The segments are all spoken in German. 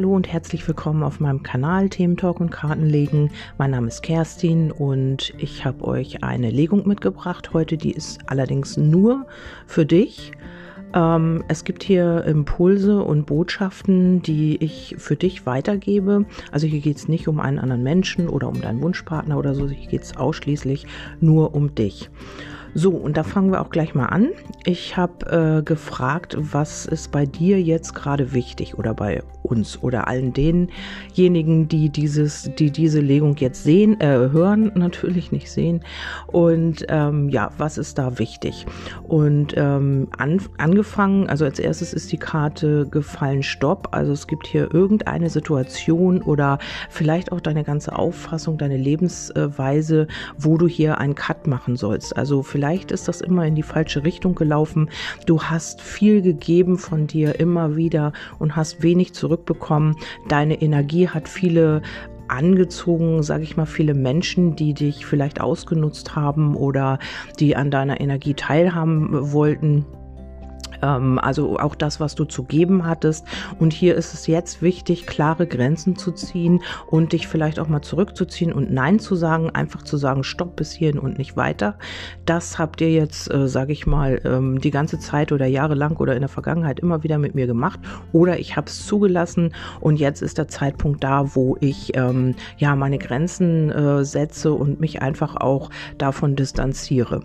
Hallo und herzlich willkommen auf meinem Kanal Themen Talk und Kartenlegen. Mein Name ist Kerstin und ich habe euch eine Legung mitgebracht heute. Die ist allerdings nur für dich. Ähm, es gibt hier Impulse und Botschaften, die ich für dich weitergebe. Also hier geht es nicht um einen anderen Menschen oder um deinen Wunschpartner oder so. Hier geht es ausschließlich nur um dich. So, und da fangen wir auch gleich mal an. Ich habe äh, gefragt, was ist bei dir jetzt gerade wichtig oder bei uns oder allen denjenigen, die dieses, die diese Legung jetzt sehen, äh, hören, natürlich nicht sehen. Und ähm, ja, was ist da wichtig? Und ähm, an, angefangen, also als erstes ist die Karte gefallen Stopp. Also es gibt hier irgendeine Situation oder vielleicht auch deine ganze Auffassung, deine Lebensweise, wo du hier einen Cut machen sollst. Also vielleicht vielleicht ist das immer in die falsche Richtung gelaufen. Du hast viel gegeben von dir immer wieder und hast wenig zurückbekommen. Deine Energie hat viele angezogen, sage ich mal, viele Menschen, die dich vielleicht ausgenutzt haben oder die an deiner Energie teilhaben wollten also auch das, was du zu geben hattest. Und hier ist es jetzt wichtig, klare Grenzen zu ziehen und dich vielleicht auch mal zurückzuziehen und Nein zu sagen, einfach zu sagen, stopp bis hierhin und nicht weiter. Das habt ihr jetzt, äh, sage ich mal, ähm, die ganze Zeit oder jahrelang oder in der Vergangenheit immer wieder mit mir gemacht. Oder ich habe es zugelassen und jetzt ist der Zeitpunkt da, wo ich ähm, ja meine Grenzen äh, setze und mich einfach auch davon distanziere.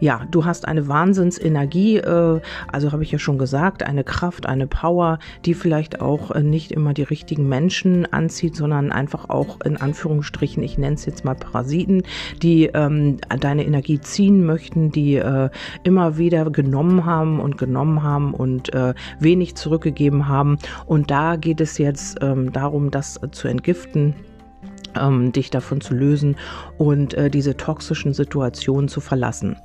Ja, du hast eine Wahnsinnsenergie, äh, also habe ich ja schon gesagt, eine Kraft, eine Power, die vielleicht auch äh, nicht immer die richtigen Menschen anzieht, sondern einfach auch in Anführungsstrichen, ich nenne es jetzt mal Parasiten, die ähm, deine Energie ziehen möchten, die äh, immer wieder genommen haben und genommen haben und äh, wenig zurückgegeben haben. Und da geht es jetzt ähm, darum, das zu entgiften ähm, dich davon zu lösen und äh, diese toxischen Situationen zu verlassen.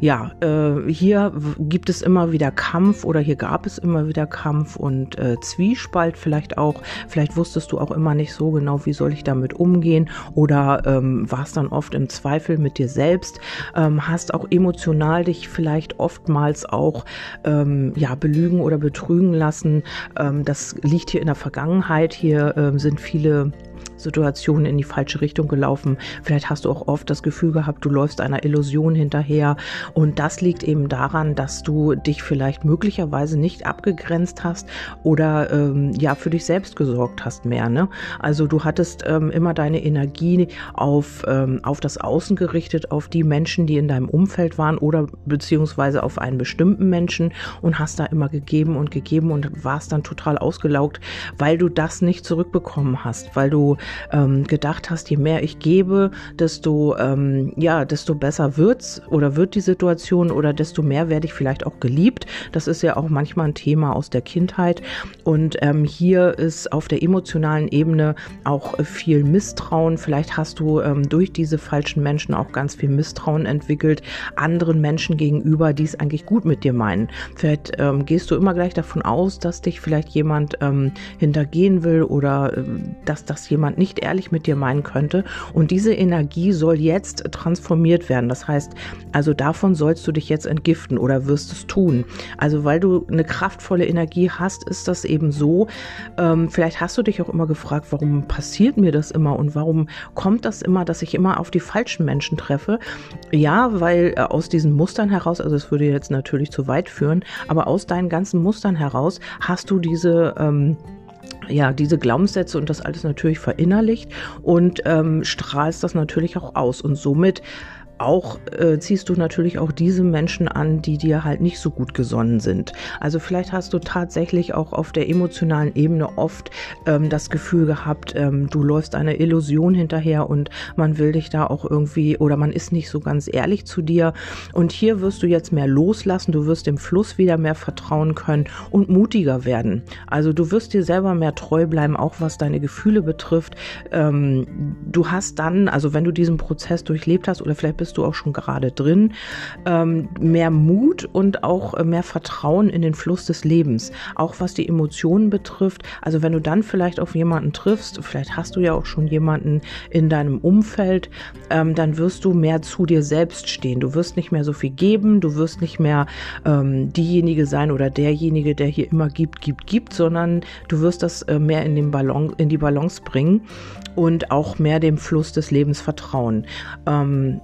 Ja, äh, hier gibt es immer wieder Kampf oder hier gab es immer wieder Kampf und äh, Zwiespalt vielleicht auch. Vielleicht wusstest du auch immer nicht so genau, wie soll ich damit umgehen oder ähm, warst dann oft im Zweifel mit dir selbst, ähm, hast auch emotional dich vielleicht oftmals auch ähm, ja belügen oder betrügen lassen. Ähm, das liegt hier in der Vergangenheit. Hier ähm, sind viele Situationen in die falsche Richtung gelaufen. Vielleicht hast du auch oft das Gefühl gehabt, du läufst einer Illusion hinterher. Und das liegt eben daran, dass du dich vielleicht möglicherweise nicht abgegrenzt hast oder ähm, ja für dich selbst gesorgt hast mehr. Ne? Also du hattest ähm, immer deine Energie auf, ähm, auf das Außen gerichtet, auf die Menschen, die in deinem Umfeld waren oder beziehungsweise auf einen bestimmten Menschen und hast da immer gegeben und gegeben und warst dann total ausgelaugt, weil du das nicht zurückbekommen hast, weil du ähm, gedacht hast, je mehr ich gebe, desto ähm, ja, desto besser wird's oder wird die Situation oder desto mehr werde ich vielleicht auch geliebt. Das ist ja auch manchmal ein Thema aus der Kindheit. Und ähm, hier ist auf der emotionalen Ebene auch viel Misstrauen. Vielleicht hast du ähm, durch diese falschen Menschen auch ganz viel Misstrauen entwickelt anderen Menschen gegenüber, die es eigentlich gut mit dir meinen. Vielleicht ähm, gehst du immer gleich davon aus, dass dich vielleicht jemand ähm, hintergehen will oder äh, dass das jemand nicht ehrlich mit dir meinen könnte. Und diese Energie soll jetzt transformiert werden. Das heißt, also davon sollst du dich jetzt entgiften oder wirst es tun. Also weil du eine kraftvolle Energie hast, ist das eben so. Ähm, vielleicht hast du dich auch immer gefragt, warum passiert mir das immer und warum kommt das immer, dass ich immer auf die falschen Menschen treffe. Ja, weil äh, aus diesen Mustern heraus, also es würde jetzt natürlich zu weit führen, aber aus deinen ganzen Mustern heraus hast du diese ähm, ja, diese Glaubenssätze und das alles natürlich verinnerlicht und ähm, strahlst das natürlich auch aus. Und somit auch äh, ziehst du natürlich auch diese Menschen an, die dir halt nicht so gut gesonnen sind. Also vielleicht hast du tatsächlich auch auf der emotionalen Ebene oft ähm, das Gefühl gehabt, ähm, du läufst einer Illusion hinterher und man will dich da auch irgendwie oder man ist nicht so ganz ehrlich zu dir. Und hier wirst du jetzt mehr loslassen, du wirst dem Fluss wieder mehr vertrauen können und mutiger werden. Also du wirst dir selber mehr treu bleiben, auch was deine Gefühle betrifft. Ähm, du hast dann, also wenn du diesen Prozess durchlebt hast oder vielleicht bist bist du auch schon gerade drin. Ähm, mehr Mut und auch äh, mehr Vertrauen in den Fluss des Lebens, auch was die Emotionen betrifft. Also wenn du dann vielleicht auf jemanden triffst, vielleicht hast du ja auch schon jemanden in deinem Umfeld, ähm, dann wirst du mehr zu dir selbst stehen. Du wirst nicht mehr so viel geben, du wirst nicht mehr ähm, diejenige sein oder derjenige, der hier immer gibt, gibt, gibt, sondern du wirst das äh, mehr in, den Ballon, in die Balance bringen und auch mehr dem Fluss des Lebens vertrauen. Ähm,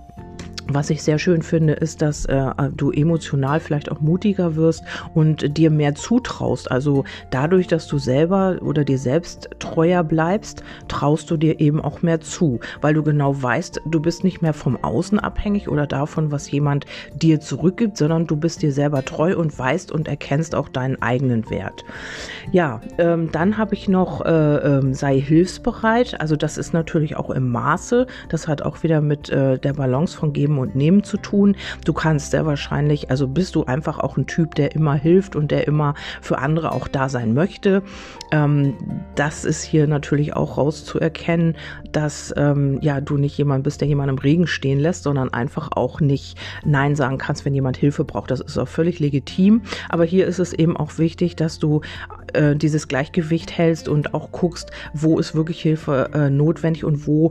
was ich sehr schön finde, ist, dass äh, du emotional vielleicht auch mutiger wirst und dir mehr zutraust. Also dadurch, dass du selber oder dir selbst treuer bleibst, traust du dir eben auch mehr zu, weil du genau weißt, du bist nicht mehr vom Außen abhängig oder davon, was jemand dir zurückgibt, sondern du bist dir selber treu und weißt und erkennst auch deinen eigenen Wert. Ja, ähm, dann habe ich noch, äh, äh, sei hilfsbereit. Also das ist natürlich auch im Maße. Das hat auch wieder mit äh, der Balance von Geben und Nehmen zu tun. Du kannst sehr wahrscheinlich, also bist du einfach auch ein Typ, der immer hilft und der immer für andere auch da sein möchte. Ähm, das ist hier natürlich auch rauszuerkennen, dass ähm, ja du nicht jemand bist, der jemand im Regen stehen lässt, sondern einfach auch nicht Nein sagen kannst, wenn jemand Hilfe braucht. Das ist auch völlig legitim. Aber hier ist es eben auch wichtig, dass du äh, dieses Gleichgewicht hältst und auch guckst, wo ist wirklich Hilfe äh, notwendig und wo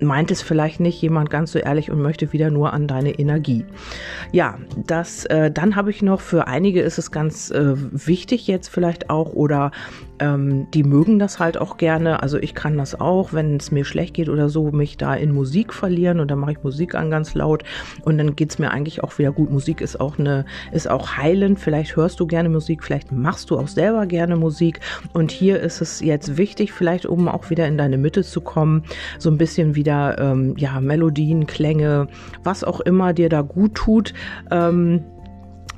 meint es vielleicht nicht jemand ganz so ehrlich und möchte wieder nur an deine Energie. Ja, das, äh, dann habe ich noch, für einige ist es ganz äh, wichtig jetzt vielleicht auch oder ähm, die mögen das halt auch gerne. Also ich kann das auch, wenn es mir schlecht geht oder so, mich da in Musik verlieren und dann mache ich Musik an ganz laut und dann geht es mir eigentlich auch wieder gut. Musik ist auch eine, ist auch heilend. Vielleicht hörst du gerne Musik, vielleicht machst du auch selber gerne Musik. Und hier ist es jetzt wichtig, vielleicht um auch wieder in deine Mitte zu kommen, so ein bisschen wieder ähm, ja Melodien, Klänge, was auch immer dir da gut tut. Ähm,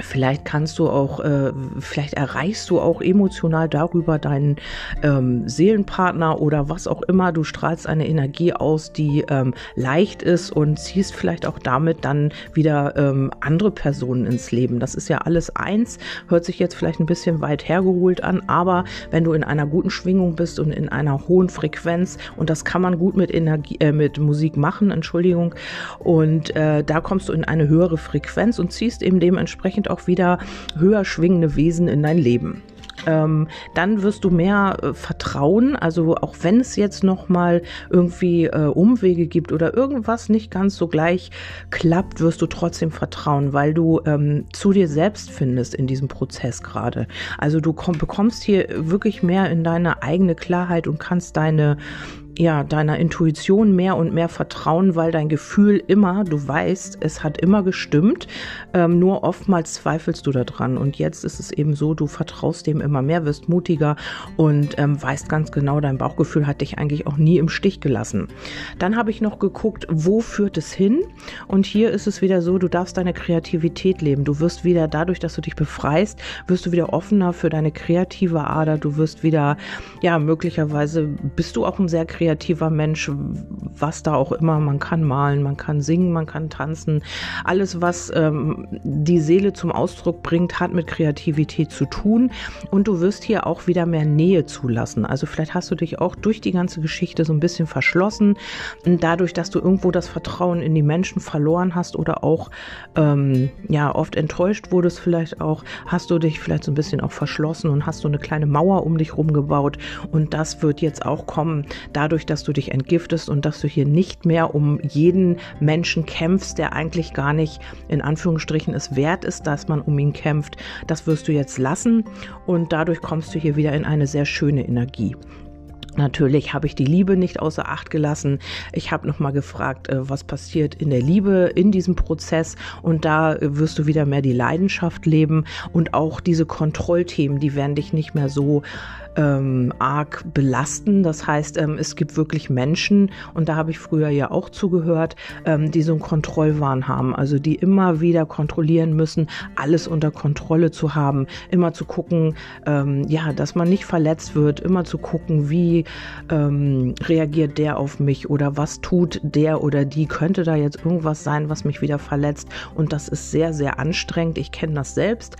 Vielleicht kannst du auch, äh, vielleicht erreichst du auch emotional darüber deinen ähm, Seelenpartner oder was auch immer. Du strahlst eine Energie aus, die ähm, leicht ist und ziehst vielleicht auch damit dann wieder ähm, andere Personen ins Leben. Das ist ja alles eins, hört sich jetzt vielleicht ein bisschen weit hergeholt an, aber wenn du in einer guten Schwingung bist und in einer hohen Frequenz und das kann man gut mit Energie, äh, mit Musik machen, Entschuldigung, und äh, da kommst du in eine höhere Frequenz und ziehst eben dementsprechend auch wieder höher schwingende Wesen in dein Leben. Ähm, dann wirst du mehr äh, vertrauen. Also auch wenn es jetzt noch mal irgendwie äh, Umwege gibt oder irgendwas nicht ganz so gleich klappt, wirst du trotzdem vertrauen, weil du ähm, zu dir selbst findest in diesem Prozess gerade. Also du komm, bekommst hier wirklich mehr in deine eigene Klarheit und kannst deine ja, deiner Intuition mehr und mehr vertrauen, weil dein Gefühl immer, du weißt, es hat immer gestimmt, ähm, nur oftmals zweifelst du daran. Und jetzt ist es eben so, du vertraust dem immer mehr, wirst mutiger und ähm, weißt ganz genau, dein Bauchgefühl hat dich eigentlich auch nie im Stich gelassen. Dann habe ich noch geguckt, wo führt es hin? Und hier ist es wieder so, du darfst deine Kreativität leben. Du wirst wieder dadurch, dass du dich befreist, wirst du wieder offener für deine kreative Ader. Du wirst wieder, ja, möglicherweise bist du auch ein sehr kreativer kreativer Mensch, was da auch immer. Man kann malen, man kann singen, man kann tanzen. Alles, was ähm, die Seele zum Ausdruck bringt, hat mit Kreativität zu tun. Und du wirst hier auch wieder mehr Nähe zulassen. Also vielleicht hast du dich auch durch die ganze Geschichte so ein bisschen verschlossen. Dadurch, dass du irgendwo das Vertrauen in die Menschen verloren hast oder auch ähm, ja oft enttäuscht wurdest, vielleicht auch, hast du dich vielleicht so ein bisschen auch verschlossen und hast so eine kleine Mauer um dich rumgebaut. Und das wird jetzt auch kommen, dadurch, dadurch, dass du dich entgiftest und dass du hier nicht mehr um jeden Menschen kämpfst, der eigentlich gar nicht in Anführungsstrichen es wert ist, dass man um ihn kämpft. Das wirst du jetzt lassen und dadurch kommst du hier wieder in eine sehr schöne Energie. Natürlich habe ich die Liebe nicht außer Acht gelassen. Ich habe nochmal gefragt, äh, was passiert in der Liebe, in diesem Prozess. Und da wirst du wieder mehr die Leidenschaft leben. Und auch diese Kontrollthemen, die werden dich nicht mehr so ähm, arg belasten. Das heißt, ähm, es gibt wirklich Menschen, und da habe ich früher ja auch zugehört, ähm, die so einen Kontrollwahn haben. Also die immer wieder kontrollieren müssen, alles unter Kontrolle zu haben, immer zu gucken, ähm, ja, dass man nicht verletzt wird, immer zu gucken, wie ähm, reagiert der auf mich oder was tut der oder die. Könnte da jetzt irgendwas sein, was mich wieder verletzt? Und das ist sehr, sehr anstrengend. Ich kenne das selbst.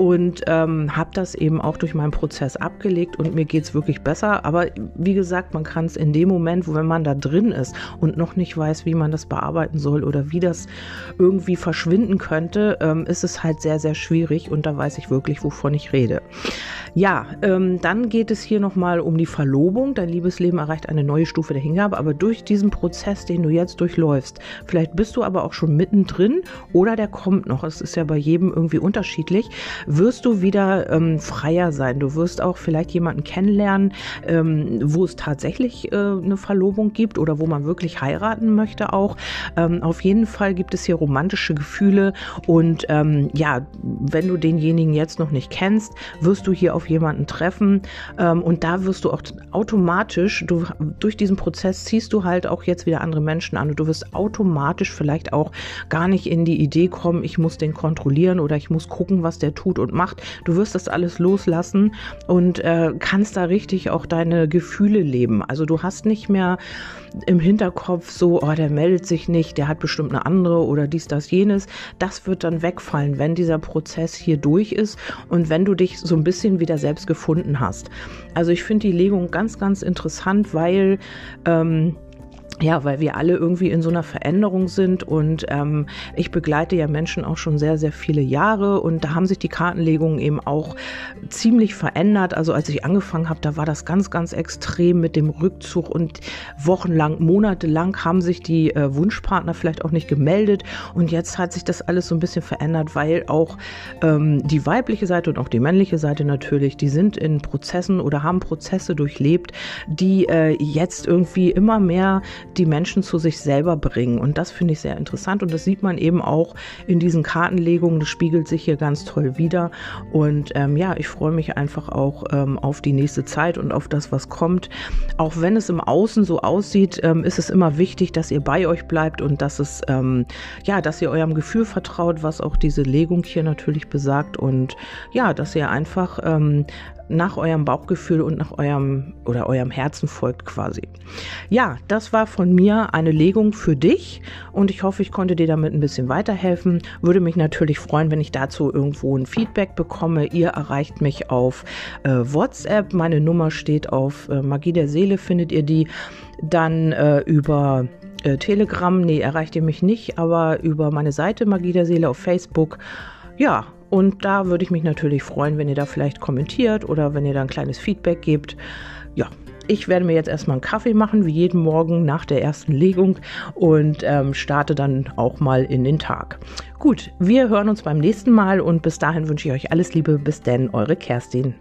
Und ähm, habe das eben auch durch meinen Prozess abgelegt und mir geht es wirklich besser. Aber wie gesagt, man kann es in dem Moment, wo wenn man da drin ist und noch nicht weiß, wie man das bearbeiten soll oder wie das irgendwie verschwinden könnte, ähm, ist es halt sehr, sehr schwierig und da weiß ich wirklich, wovon ich rede. Ja, ähm, dann geht es hier nochmal um die Verlobung. Dein Liebesleben erreicht eine neue Stufe der Hingabe, aber durch diesen Prozess, den du jetzt durchläufst, vielleicht bist du aber auch schon mittendrin oder der kommt noch. Es ist ja bei jedem irgendwie unterschiedlich. Wirst du wieder ähm, freier sein. Du wirst auch vielleicht jemanden kennenlernen, ähm, wo es tatsächlich äh, eine Verlobung gibt oder wo man wirklich heiraten möchte auch. Ähm, auf jeden Fall gibt es hier romantische Gefühle und ähm, ja, wenn du denjenigen jetzt noch nicht kennst, wirst du hier auf jemanden treffen ähm, und da wirst du auch automatisch, du, durch diesen Prozess ziehst du halt auch jetzt wieder andere Menschen an und du wirst automatisch vielleicht auch gar nicht in die Idee kommen, ich muss den kontrollieren oder ich muss gucken, was der tut und macht. Du wirst das alles loslassen und äh, kannst da richtig auch deine Gefühle leben. Also du hast nicht mehr im Hinterkopf so, oh, der meldet sich nicht, der hat bestimmt eine andere oder dies, das, jenes. Das wird dann wegfallen, wenn dieser Prozess hier durch ist und wenn du dich so ein bisschen wieder selbst gefunden hast. Also ich finde die Legung ganz, ganz interessant, weil ähm, ja, weil wir alle irgendwie in so einer Veränderung sind und ähm, ich begleite ja Menschen auch schon sehr, sehr viele Jahre und da haben sich die Kartenlegungen eben auch ziemlich verändert. Also als ich angefangen habe, da war das ganz, ganz extrem mit dem Rückzug und wochenlang, monatelang haben sich die äh, Wunschpartner vielleicht auch nicht gemeldet und jetzt hat sich das alles so ein bisschen verändert, weil auch ähm, die weibliche Seite und auch die männliche Seite natürlich, die sind in Prozessen oder haben Prozesse durchlebt, die äh, jetzt irgendwie immer mehr die Menschen zu sich selber bringen. Und das finde ich sehr interessant. Und das sieht man eben auch in diesen Kartenlegungen. Das spiegelt sich hier ganz toll wieder. Und ähm, ja, ich freue mich einfach auch ähm, auf die nächste Zeit und auf das, was kommt. Auch wenn es im Außen so aussieht, ähm, ist es immer wichtig, dass ihr bei euch bleibt und dass es, ähm, ja, dass ihr eurem Gefühl vertraut, was auch diese Legung hier natürlich besagt. Und ja, dass ihr einfach ähm, nach eurem Bauchgefühl und nach eurem oder eurem Herzen folgt quasi. Ja, das war von mir eine Legung für dich und ich hoffe, ich konnte dir damit ein bisschen weiterhelfen. Würde mich natürlich freuen, wenn ich dazu irgendwo ein Feedback bekomme. Ihr erreicht mich auf äh, WhatsApp. Meine Nummer steht auf äh, Magie der Seele, findet ihr die. Dann äh, über äh, Telegram, nee, erreicht ihr mich nicht, aber über meine Seite Magie der Seele auf Facebook. Ja, und da würde ich mich natürlich freuen, wenn ihr da vielleicht kommentiert oder wenn ihr da ein kleines Feedback gebt. Ja, ich werde mir jetzt erstmal einen Kaffee machen, wie jeden Morgen nach der ersten Legung und ähm, starte dann auch mal in den Tag. Gut, wir hören uns beim nächsten Mal und bis dahin wünsche ich euch alles Liebe. Bis denn, eure Kerstin.